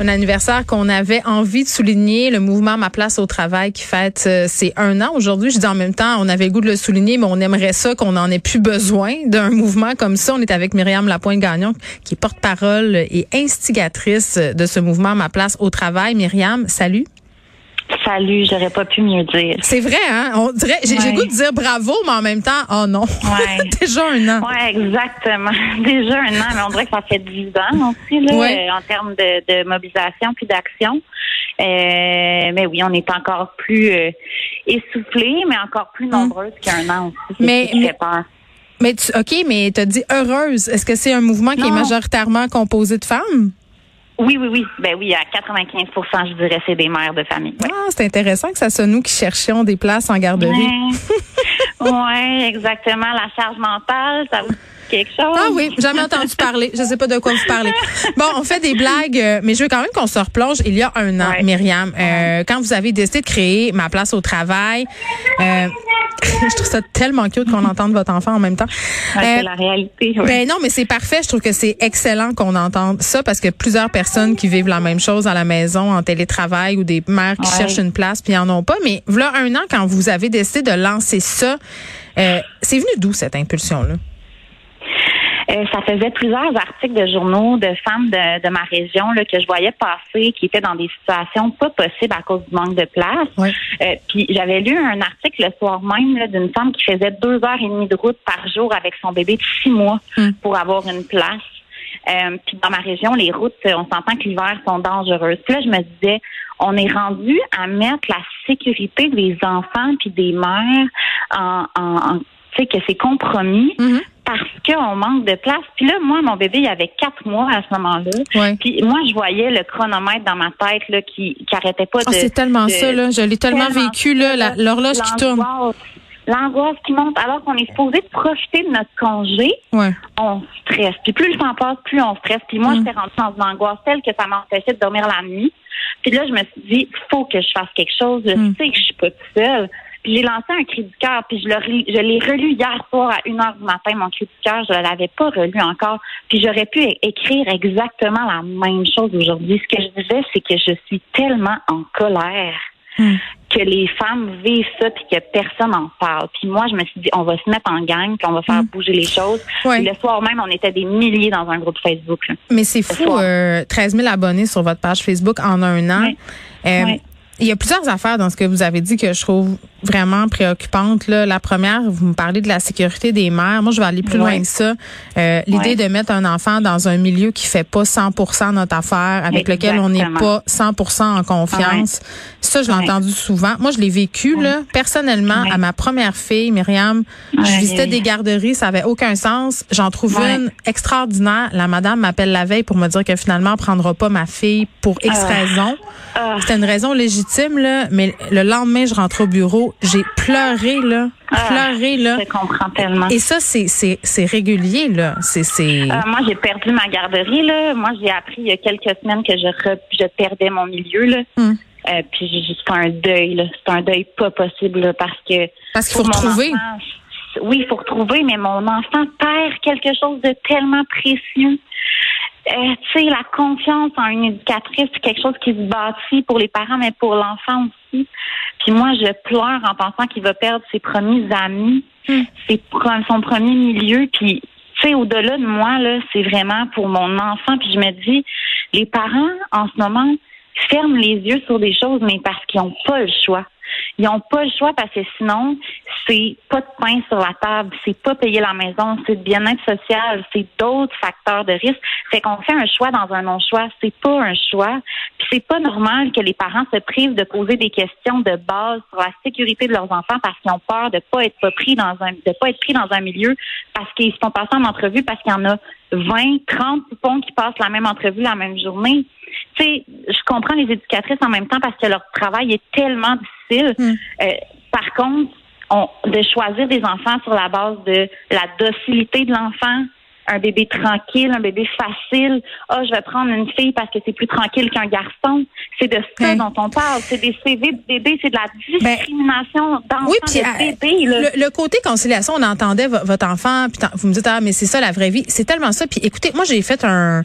Un anniversaire qu'on avait envie de souligner, le mouvement Ma place au travail qui fête euh, ses un an aujourd'hui. Je dis en même temps, on avait le goût de le souligner, mais on aimerait ça qu'on n'en ait plus besoin d'un mouvement comme ça. On est avec Myriam Lapointe-Gagnon, qui est porte-parole et instigatrice de ce mouvement Ma place au travail. Myriam, salut. Salut, j'aurais pas pu mieux dire. C'est vrai, hein? On dirait, j'ai Ouais. goût de dire bravo, mais en même temps, oh non. Ouais. Déjà un an. Ouais, exactement. Déjà un an, mais on dirait que ça fait dix ans aussi, là, Ouais. euh, en termes de, de mobilisation puis d'action. Euh, mais oui, on est encore plus euh, essoufflés, mais encore plus nombreuses qu'un an aussi. Mm. Mais- ce qui mais- fait peur. Mais tu, OK, mais tu as dit heureuse. Est-ce que c'est un mouvement qui est majoritairement composé de femmes? Oui, oui, oui. Ben oui, à 95% je dirais, c'est des mères de famille. Ouais. Ah, c'est intéressant que ça soit nous qui cherchions des places en garderie. Ouais, exactement. La charge mentale, ça vous dit quelque chose? Ah oui, jamais entendu parler. Je sais pas de quoi vous parlez. Bon, on fait des blagues, euh, mais je veux quand même qu'on se replonge. Il y a un an, Ouais. Myriam, euh, quand vous avez décidé de créer ma place au travail, euh, je trouve ça tellement cute qu'on entende votre enfant en même temps. Euh, c'est la réalité. ouais. ben non, mais c'est parfait. Je trouve que c'est excellent qu'on entende ça parce que plusieurs personnes qui vivent la même chose à la maison, en télétravail ou des mères qui Ouais. cherchent une place puis en ont pas. Mais voilà un an, quand vous avez décidé de lancer ça, euh, c'est venu d'où cette impulsion-là? Euh, ça faisait plusieurs articles de journaux de femmes de, de ma région là, que je voyais passer qui étaient dans des situations pas possibles à cause du manque de place. Ouais. Euh, puis j'avais lu un article le soir même là, d'une femme qui faisait deux heures et demie de route par jour avec son bébé de six mois Mm. pour avoir une place. Euh, puis dans ma région, les routes, on s'entend que l'hiver sont dangereuses. Puis là, je me disais, on est rendu à mettre la sécurité des enfants puis des mères en, en, en- tu sais, que c'est compromis Mhm. parce qu'on manque de place. Puis là, moi, mon bébé, il avait quatre mois à ce moment-là. Ouais. Puis moi, je voyais le chronomètre dans ma tête là, qui, qui arrêtait pas Ah, de. c'est tellement de- ça, là. Je l'ai tellement, tellement vécu, là, l'horloge qui tourne. L'angoisse. Qui monte alors qu'on est supposé de profiter de notre congé, Ouais. on stresse. Puis plus le temps passe, plus on stresse. Puis moi, Mm. j'étais rentrée dans une angoisse telle que ça m'empêchait de dormir la nuit. Puis là, je me suis dit, faut que je fasse quelque chose. Je Mm. sais que je suis pas toute seule. Puis j'ai lancé un cri du cœur. Puis je l'ai relu hier soir à 1 heure du matin, mon cri du cœur. Je ne l'avais pas relu encore. Puis j'aurais pu écrire exactement la même chose aujourd'hui. Ce que je disais, c'est que je suis tellement en colère Mm. que les femmes vivent ça puis que personne n'en parle. Puis moi, je me suis dit, on va se mettre en gang puis on va faire Mm. bouger les choses. Le soir même, on était des milliers dans un groupe Facebook. là. Mais c'est fou, euh, 13 000 abonnés sur votre page Facebook en un an. Euh. Il y a plusieurs affaires dans ce que vous avez dit que je trouve vraiment préoccupantes. Là. La première, vous me parlez de la sécurité des mères. Moi, je vais aller plus loin que ça. Euh, L'idée de mettre un enfant dans un milieu qui fait pas 100% notre affaire, avec lequel on n'est pas 100 en confiance. Ça, je l'ai entendu souvent. Moi, je l'ai vécu, là, personnellement, à ma première fille, Myriam. Je visitais des garderies, ça avait aucun sens. J'en trouve une extraordinaire. La madame m'appelle la veille pour me dire que finalement, elle prendra pas ma fille pour X Ah. raisons. Ah, C'était une raison légitime, là, mais le lendemain, je rentre au bureau, j'ai pleuré, là, Ah. pleuré, là. je comprends tellement. Et ça, c'est, c'est, c'est régulier, là. C'est, c'est... Euh, moi, j'ai perdu ma garderie. Là. Moi, j'ai appris il y a quelques semaines que je, re- je perdais mon milieu. Là. Hum. Euh, puis j'ai- c'est un deuil. là. C'est un deuil pas possible là, parce que Parce qu'il faut retrouver. enfant, oui, il faut retrouver, mais mon enfant perd quelque chose de tellement précieux. Euh, tu sais, la confiance en une éducatrice, c'est quelque chose qui se bâtit pour les parents, mais pour l'enfant aussi. Puis moi, je pleure en pensant qu'il va perdre ses premiers amis, Hmm. ses son premier milieu. Puis, tu sais, au-delà de moi, là, c'est vraiment pour mon enfant. Puis je me dis, les parents, en ce moment, ferment les yeux sur des choses, mais parce qu'ils n'ont pas le choix. Ils n'ont pas le choix parce que sinon, c'est pas de pain sur la table, c'est pas payer la maison, c'est de bien-être social, c'est d'autres facteurs de risque. Fait qu'on fait un choix dans un non-choix. C'est pas un choix. Puis c'est pas normal que les parents se privent de poser des questions de base sur la sécurité de leurs enfants parce qu'ils ont peur de pas être pris dans un de pas être pris dans un milieu parce qu'ils se font passer en entrevue parce qu'il y en a 20, 30 poupons qui passent la même entrevue la même journée. Tu sais, je comprends les éducatrices en même temps parce que leur travail est tellement difficile. Hmm. Euh, par contre, on, de choisir des enfants sur la base de la docilité de l'enfant, un bébé tranquille, un bébé facile. Ah, je vais prendre une fille parce que c'est plus tranquille qu'un garçon. C'est de ça Hein. dont on parle. C'est des CV de bébé, c'est de la discrimination d'enfants Oui, de euh, bébé. là. le, le côté conciliation, on entendait vo- votre enfant, puis vous me dites ah mais c'est ça la vraie vie, c'est tellement ça. Puis écoutez, moi j'ai fait un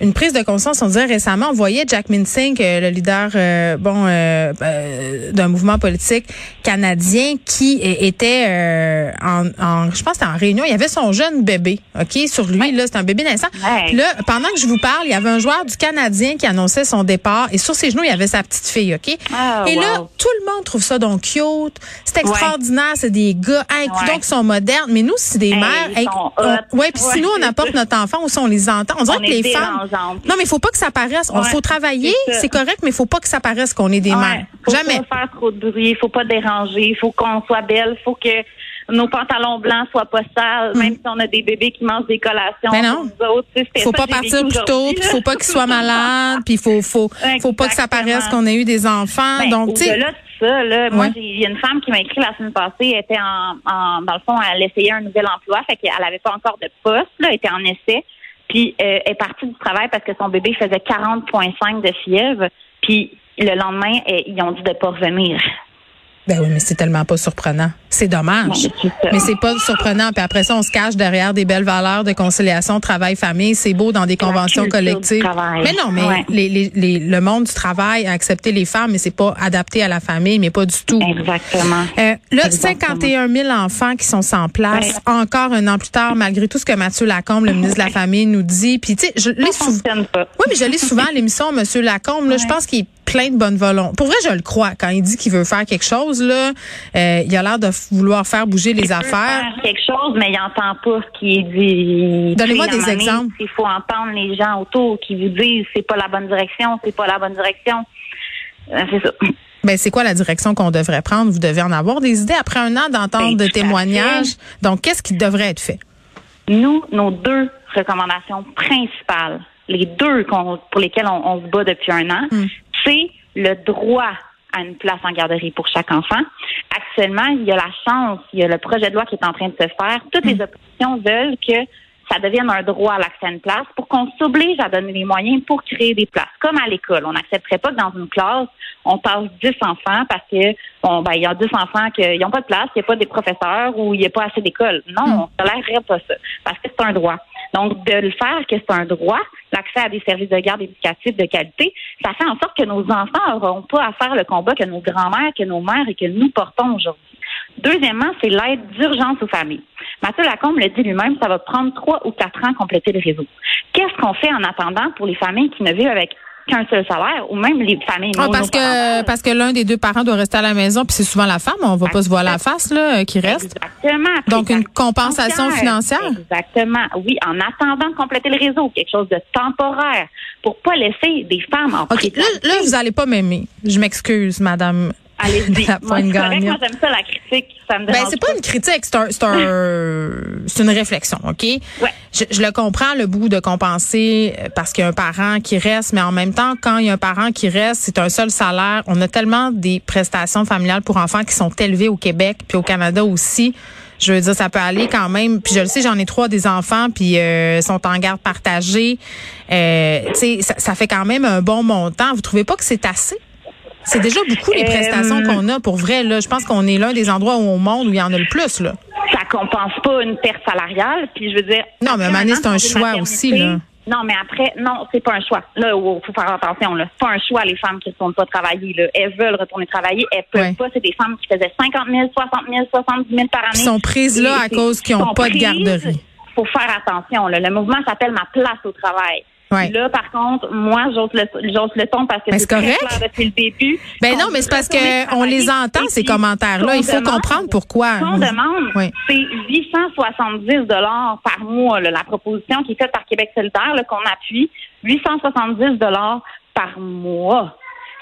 une prise de conscience, on dirait récemment, on voyait Jack Minsink, euh, le leader euh, bon euh, euh, d'un mouvement politique canadien qui était euh, en, en je pense que c'était en réunion, il y avait son jeune bébé, OK, sur lui là, c'est un bébé naissant. Ouais. Puis là, pendant que je vous parle, il y avait un joueur du Canadien qui annonçait son départ et sur ses genoux, il y avait sa petite fille, OK? Ah, Et là, tout le monde trouve ça donc cute. C'est extraordinaire, c'est des gars, hey, donc sont modernes. Mais nous, si des Hey, mères, sont on- ouais, puis si nous on c'est apporte notre enfant ou si on les entend, on dirait On que les femmes. Non, mais il faut pas que ça paraisse. On Ouais, faut travailler, c'est correct, mais il faut pas que ça paraisse qu'on est des Ouais, mères. faut Jamais. pas faire trop de bruit, faut pas déranger, faut qu'on soit belle, faut que nos pantalons blancs soient pas sales, même si on a des bébés qui mangent des collations. Mais non. pour nous autres, Faut pas partir plus tôt, puis faut pas qu'ils soient malades, puis faut faut faut pas que ça paraisse qu'on ait eu des enfants. Ben, Donc tu sais, ça, là, moi, Ouais. il y a une femme qui m'a écrit la semaine passée, elle était en, en- dans le fond, elle essayait un nouvel emploi, fait qu'elle avait pas encore de poste, là, elle était en essai, puis euh, elle est partie du travail parce que son bébé faisait 40,5 de fièvre, puis le lendemain, ils ont dit de pas revenir. Ben oui, mais c'est tellement pas surprenant. C'est dommage. Mais c'est pas surprenant. Puis après ça, on se cache derrière des belles valeurs de conciliation, travail, famille. C'est beau dans des conventions collectives. Mais non, mais Ouais. les, les, les- le monde du travail a accepté les femmes, mais c'est pas adapté à la famille, mais pas du tout. Exactement. Euh, là, Exactement. 51 000 enfants qui sont sans place, Ouais. encore un an plus tard, malgré tout ce que Mathieu Lacombe, le ministre de la Famille, nous dit. Puis, tu sais, je l'ai souvent. Oui, mais je lis souvent à l'émission, Monsieur Lacombe. Là, Je pense qu'il est plein de bonne volonté. Pour vrai, je le crois. Quand il dit qu'il veut faire quelque chose, là, euh, il a l'air de vouloir faire bouger les Il affaires. faire quelque chose, mais il n'entend pas ce qui est dit. Donnez-moi des exemples. Il faut entendre les gens autour qui vous disent c'est pas la bonne direction, c'est pas la bonne direction. Euh, c'est ça. Ben, c'est quoi la direction qu'on devrait prendre? Vous devez en avoir des idées après un an d'entendre Ben, de témoignages. Donc, qu'est-ce qui devrait être fait? Nous, nos deux recommandations principales, les deux pour lesquelles on, on se bat depuis un an, Hmm. C'est le droit à une place en garderie pour chaque enfant. Actuellement, il y a la chance, il y a le projet de loi qui est en train de se faire. Toutes les oppositions veulent que ça devienne un droit à l'accès à une place pour qu'on s'oblige à donner les moyens pour créer des places. Comme à l'école. On n'accepterait pas que dans une classe, on passe 10 enfants parce que, bon, ben, il y a 10 enfants qui n'ont pas de place, il n'y a pas des professeurs ou il n'y a pas assez d'écoles. Non, on ne tolérerait pas ça parce que c'est un droit. Donc, de le faire que c'est un droit, l'accès à des services de garde éducatifs de qualité, ça fait en sorte que nos enfants n'auront pas à faire le combat que nos grands-mères, que nos mères et que nous portons aujourd'hui. Deuxièmement, c'est l'aide d'urgence aux familles. Mathieu Lacombe le dit lui-même, ça va prendre trois ou quatre ans à compléter le réseau. Qu'est-ce qu'on fait en attendant pour les familles qui ne vivent avec qu'un seul salaire ou même les familles Ah, parce que parce que l'un des deux parents doit rester à la maison, puis c'est souvent la femme, on va pas se voir la face là, euh, qui reste. Exactement. Donc, une compensation financière? Exactement. Oui, en attendant de compléter le réseau, quelque chose de temporaire pour pas laisser des femmes en OK, là, là vous allez pas m'aimer. Je m'excuse, madame. Allez-y. c'est correct, gagnante. moi, j'aime ça, la critique. Ça me Ben, c'est pas une critique, c'est un, c'est un, c'est une réflexion, OK? Ouais. Je, je le comprends, le bout de compenser euh, parce qu'il y a un parent qui reste, mais en même temps, quand il y a un parent qui reste, c'est un seul salaire. On a tellement des prestations familiales pour enfants qui sont élevées au Québec puis au Canada aussi. Je veux dire, ça peut aller quand même. Puis je le sais, j'en ai trois des enfants, puis euh, sont en garde partagée. Euh, tu sais, ça, ça fait quand même un bon montant. Vous trouvez pas que c'est assez? C'est déjà beaucoup les Euh, prestations qu'on a pour vrai. Là, je pense qu'on est l'un des endroits où au monde où il y en a le plus. Là. ça compense pas une perte salariale. Puis je veux dire. Non, mais an c'est un choix aussi, là. Non, mais après, non, c'est pas un choix. Là, il faut faire attention. Là, c'est pas un choix les femmes qui ne retournent pas travailler. Là, elles veulent retourner travailler, elles peuvent Ouais. pas. C'est des femmes qui faisaient 50 000, 60 000, 70 000 par année. Qui sont prises là à cause qu'ils ont sont pas de garderie. Faut faire attention. Là. Le mouvement s'appelle Ma place au travail. Ouais. Là, par contre, moi, j'ose le, j'ose le ton parce que c'est correct. clair depuis le début. Ben non, mais c'est parce que on les entend ces commentaires-là. Il faut demande- comprendre pourquoi. Ce qu'on demande, Oui. c'est 870 dollars par mois. là, la proposition qui est faite par Québec solidaire, là, qu'on appuie, 870 dollars par mois.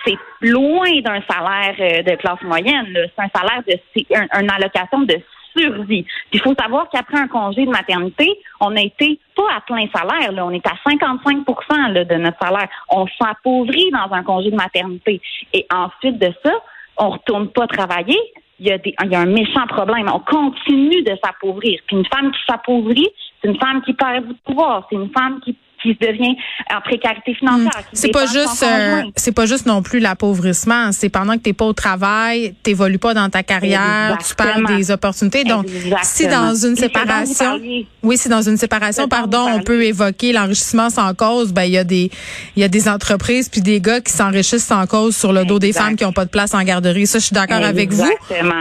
C'est loin d'un salaire euh, de classe moyenne. C'est un salaire de c'est un- une allocation de Puis il faut savoir qu'après un congé de maternité, on a été pas à plein salaire, on est à 55 là, de notre salaire. On s'appauvrit dans un congé de maternité. Et ensuite de ça, on retourne pas travailler. Il y, a des, il y a un méchant problème. On continue de s'appauvrir. Puis une femme qui s'appauvrit, c'est une femme qui perd du pouvoir. C'est une femme qui, qui devient en précarité financière. C'est pas juste euh, c'est pas juste non plus l'appauvrissement, c'est pendant que t'es pas au travail, t'évolues pas dans ta carrière, tu perds des opportunités. Donc Exactement. si dans une séparation. Oui, si dans une séparation, pardon, on peut évoquer l'enrichissement sans cause, ben il y a des il y a des entreprises puis des gars qui s'enrichissent sans cause sur le dos des femmes qui ont pas de place en garderie. Ça je suis d'accord avec vous.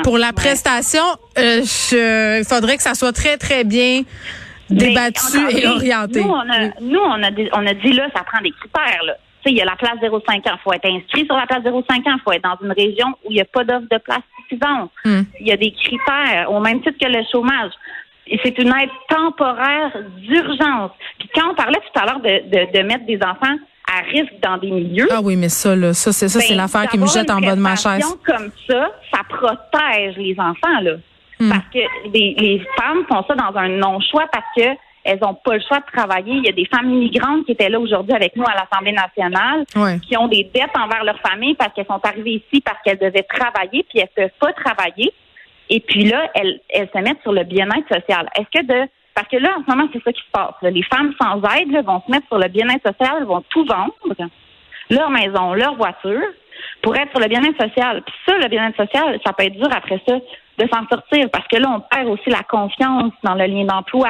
Pour la prestation, euh, je- il faudrait que ça soit très très bien débattu et orienté. Nous, on a, nous, on a, dit, on a dit là, ça prend des critères. Là. Tu sais, il y a la place 0,5 ans. Il faut être inscrit sur la place 0,5 ans. Il faut être dans une région où il n'y a pas d'offre de place suffisante. Hmm. Il y a des critères, au même titre que le chômage. Et c'est une aide temporaire d'urgence. Puis quand on parlait tout à l'heure de, de, de mettre des enfants à risque dans des milieux, Ah oui, mais ça là, ça c'est ça c'est ben, l'affaire qui me jette en bas de ma chaise. comme ça, ça protège les enfants, là. Hmm. Parce que les, les femmes font ça dans un non-choix parce que elles ont pas le choix de travailler. Il y a des femmes immigrantes qui étaient là aujourd'hui avec nous à l'Assemblée nationale qui ont des dettes envers leur famille parce qu'elles sont arrivées ici parce qu'elles devaient travailler puis elles peuvent pas travailler. Et puis là, elles, elles se mettent sur le bien-être social. Est-ce que de parce que là, en ce moment, c'est ça qui se passe. là. Les femmes sans aide là, vont se mettre sur le bien-être social, elles vont tout vendre, leur maison, leur voiture, pour être sur le bien-être social. Puis ça, le bien-être social, ça peut être dur après ça de s'en sortir parce que là, on perd aussi la confiance dans le lien d'emploi.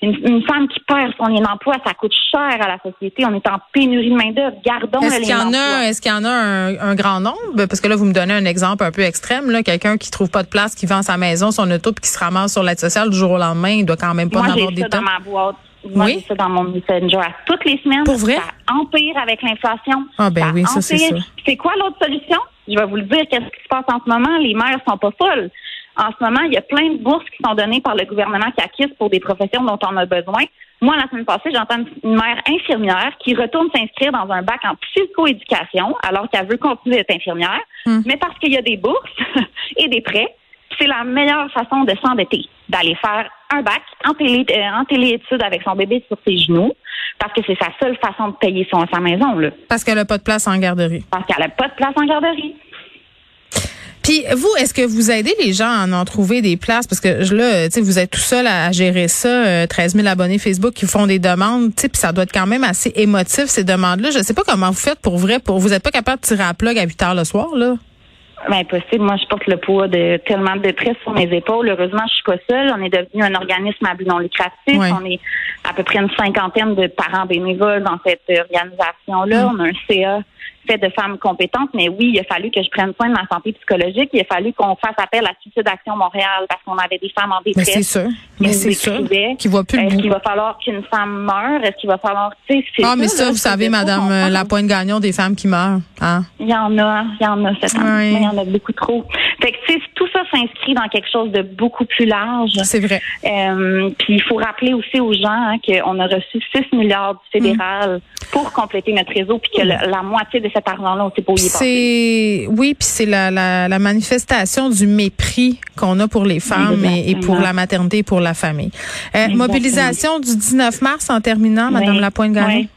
Une, une femme qui perd son lien d'emploi, ça coûte cher à la société. On est en pénurie de main-d'œuvre. Gardons Est-ce le qu'il y lien en d'emploi. a, est-ce qu'il y en a un, un grand nombre? Parce que là, vous me donnez un exemple un peu extrême, là. Quelqu'un qui trouve pas de place, qui vend sa maison, son auto, puis qui se ramasse sur l'aide sociale du jour au lendemain, il doit quand même pas en avoir j'ai des ça dans ma boîte. Moi, Oui? j'ai ça dans mon messenger à toutes les semaines. Pour vrai? Ça empire avec l'inflation. Ah, ben oui, ça, c'est empire. sûr. C'est quoi l'autre solution? Je vais vous le dire, qu'est-ce qui se passe en ce moment? Les mères sont pas folles. En ce moment, il y a plein de bourses qui sont données par le gouvernement CACIS pour des professions dont on a besoin. Moi, la semaine passée, j'entends une mère infirmière qui retourne s'inscrire dans un bac en psychoéducation alors qu'elle veut continuer d'être infirmière, Hmm. mais parce qu'il y a des bourses et des prêts, c'est la meilleure façon de s'endetter, d'aller faire un bac en télé euh, en téléétudes avec son bébé sur ses genoux, parce que c'est sa seule façon de payer son, sa maison, là, Parce qu'elle a pas de place en garderie. parce qu'elle n'a pas de place en garderie. Puis vous, est-ce que vous aidez les gens à en trouver des places? Parce que là, vous êtes tout seul à, gérer ça, euh, 13 000 abonnés Facebook qui font des demandes, puis ça doit être quand même assez émotif, ces demandes-là. Je sais pas comment vous faites pour vrai, pour vous êtes pas capable de tirer à plug à 8 heures le soir, là? Ben, possible. Moi, je porte le poids de tellement de détresse sur mes épaules. Heureusement, je suis pas seule. On est devenu un organisme à but non lucratif. Ouais. On est à peu près une cinquantaine de parents bénévoles dans cette organisation-là. Mm. On a un CA fait de femmes compétentes. Mais oui, il a fallu que je prenne soin de ma santé psychologique. Il a fallu qu'on fasse appel à Suicide Action Montréal parce qu'on avait des femmes en Mais détresse. c'est sûr. Mais c'est sûr. Qui voit plus Est-ce qu'il va falloir qu'une femme meure? Est-ce qu'il va falloir, tu sais, c'est Ah, mais ça, là, vous savez, Madame euh, la pointe gagnon des femmes qui meurent. Hein? Il y en a, il y en a cette année. Oui. Il y en a beaucoup trop. Fait que, tu sais, tout ça s'inscrit dans quelque chose de beaucoup plus large. C'est vrai. Euh, puis il faut rappeler aussi aux gens hein, qu'on a reçu 6 milliards du fédéral pour compléter notre réseau, puis que le- la moitié de cet argent-là, on sait pas où il est passé. C'est oui, puis c'est la, la, la manifestation du mépris qu'on a pour les femmes et, et pour la maternité et pour la famille. Euh, mobilisation du 19 mars en terminant, Madame Oui, Lapointe Gagnon. oui.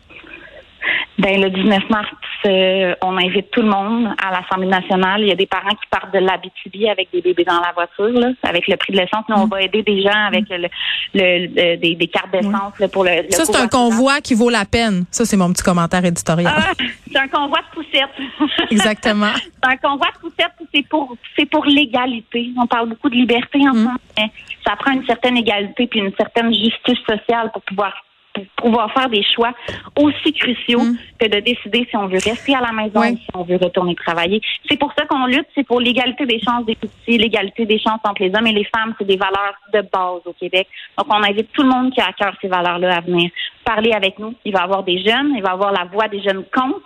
Ben, le 19 mars, euh, on invite tout le monde à l'Assemblée nationale. Il y a des parents qui partent de l'Abitibi avec des bébés dans la voiture, là, avec le prix de l'essence. Nous, on va aider des gens avec le, le- le- des, des cartes d'essence pour le, le Ça, c'est un convoi qui vaut la peine. Ça, c'est mon petit commentaire éditorial. Ah, c'est un convoi de poussettes. Exactement. c'est un convoi de poussettes, c'est pour c'est pour l'égalité. On parle beaucoup de liberté en ce moment, mais ça prend une certaine égalité puis une certaine justice sociale pour pouvoir pour pouvoir faire des choix aussi cruciaux que de décider si on veut rester à la maison Ouais. ou si on veut retourner travailler. C'est pour ça qu'on lutte, c'est pour l'égalité des chances des petits, l'égalité des chances entre les hommes et les femmes. C'est des valeurs de base au Québec. Donc, on invite tout le monde qui a à cœur ces valeurs-là à venir parler avec nous. Il va y avoir des jeunes, il va y avoir la voix des jeunes contre.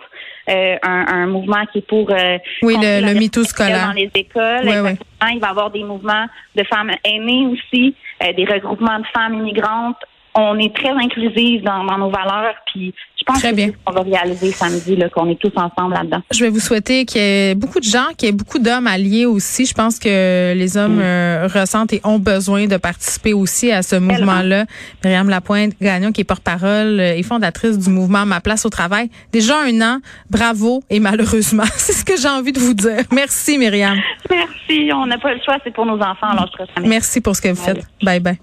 Euh, un, un, mouvement qui est pour euh, oui le, le MeToo scolaire dans les écoles. Ouais, ouais. Il va y avoir des mouvements de femmes aînées aussi, euh, des regroupements de femmes immigrantes. On est très inclusives dans, dans nos valeurs, puis je pense Très que bien. on va réaliser samedi qu'on est tous ensemble là-dedans. Je vais vous souhaiter qu'il y ait beaucoup de gens, qu'il y ait beaucoup d'hommes alliés aussi. Je pense que les hommes euh, ressentent et ont besoin de participer aussi à ce mouvement-là. Myriam Lapointe Gagnon, qui est porte-parole et fondatrice du mouvement Ma place au travail. Déjà un an, bravo et malheureusement, c'est ce que j'ai envie de vous dire. Merci Myriam. Merci. On n'a pas le choix, c'est pour nos enfants, alors je. Merci pour ce que vous faites. Bye bye.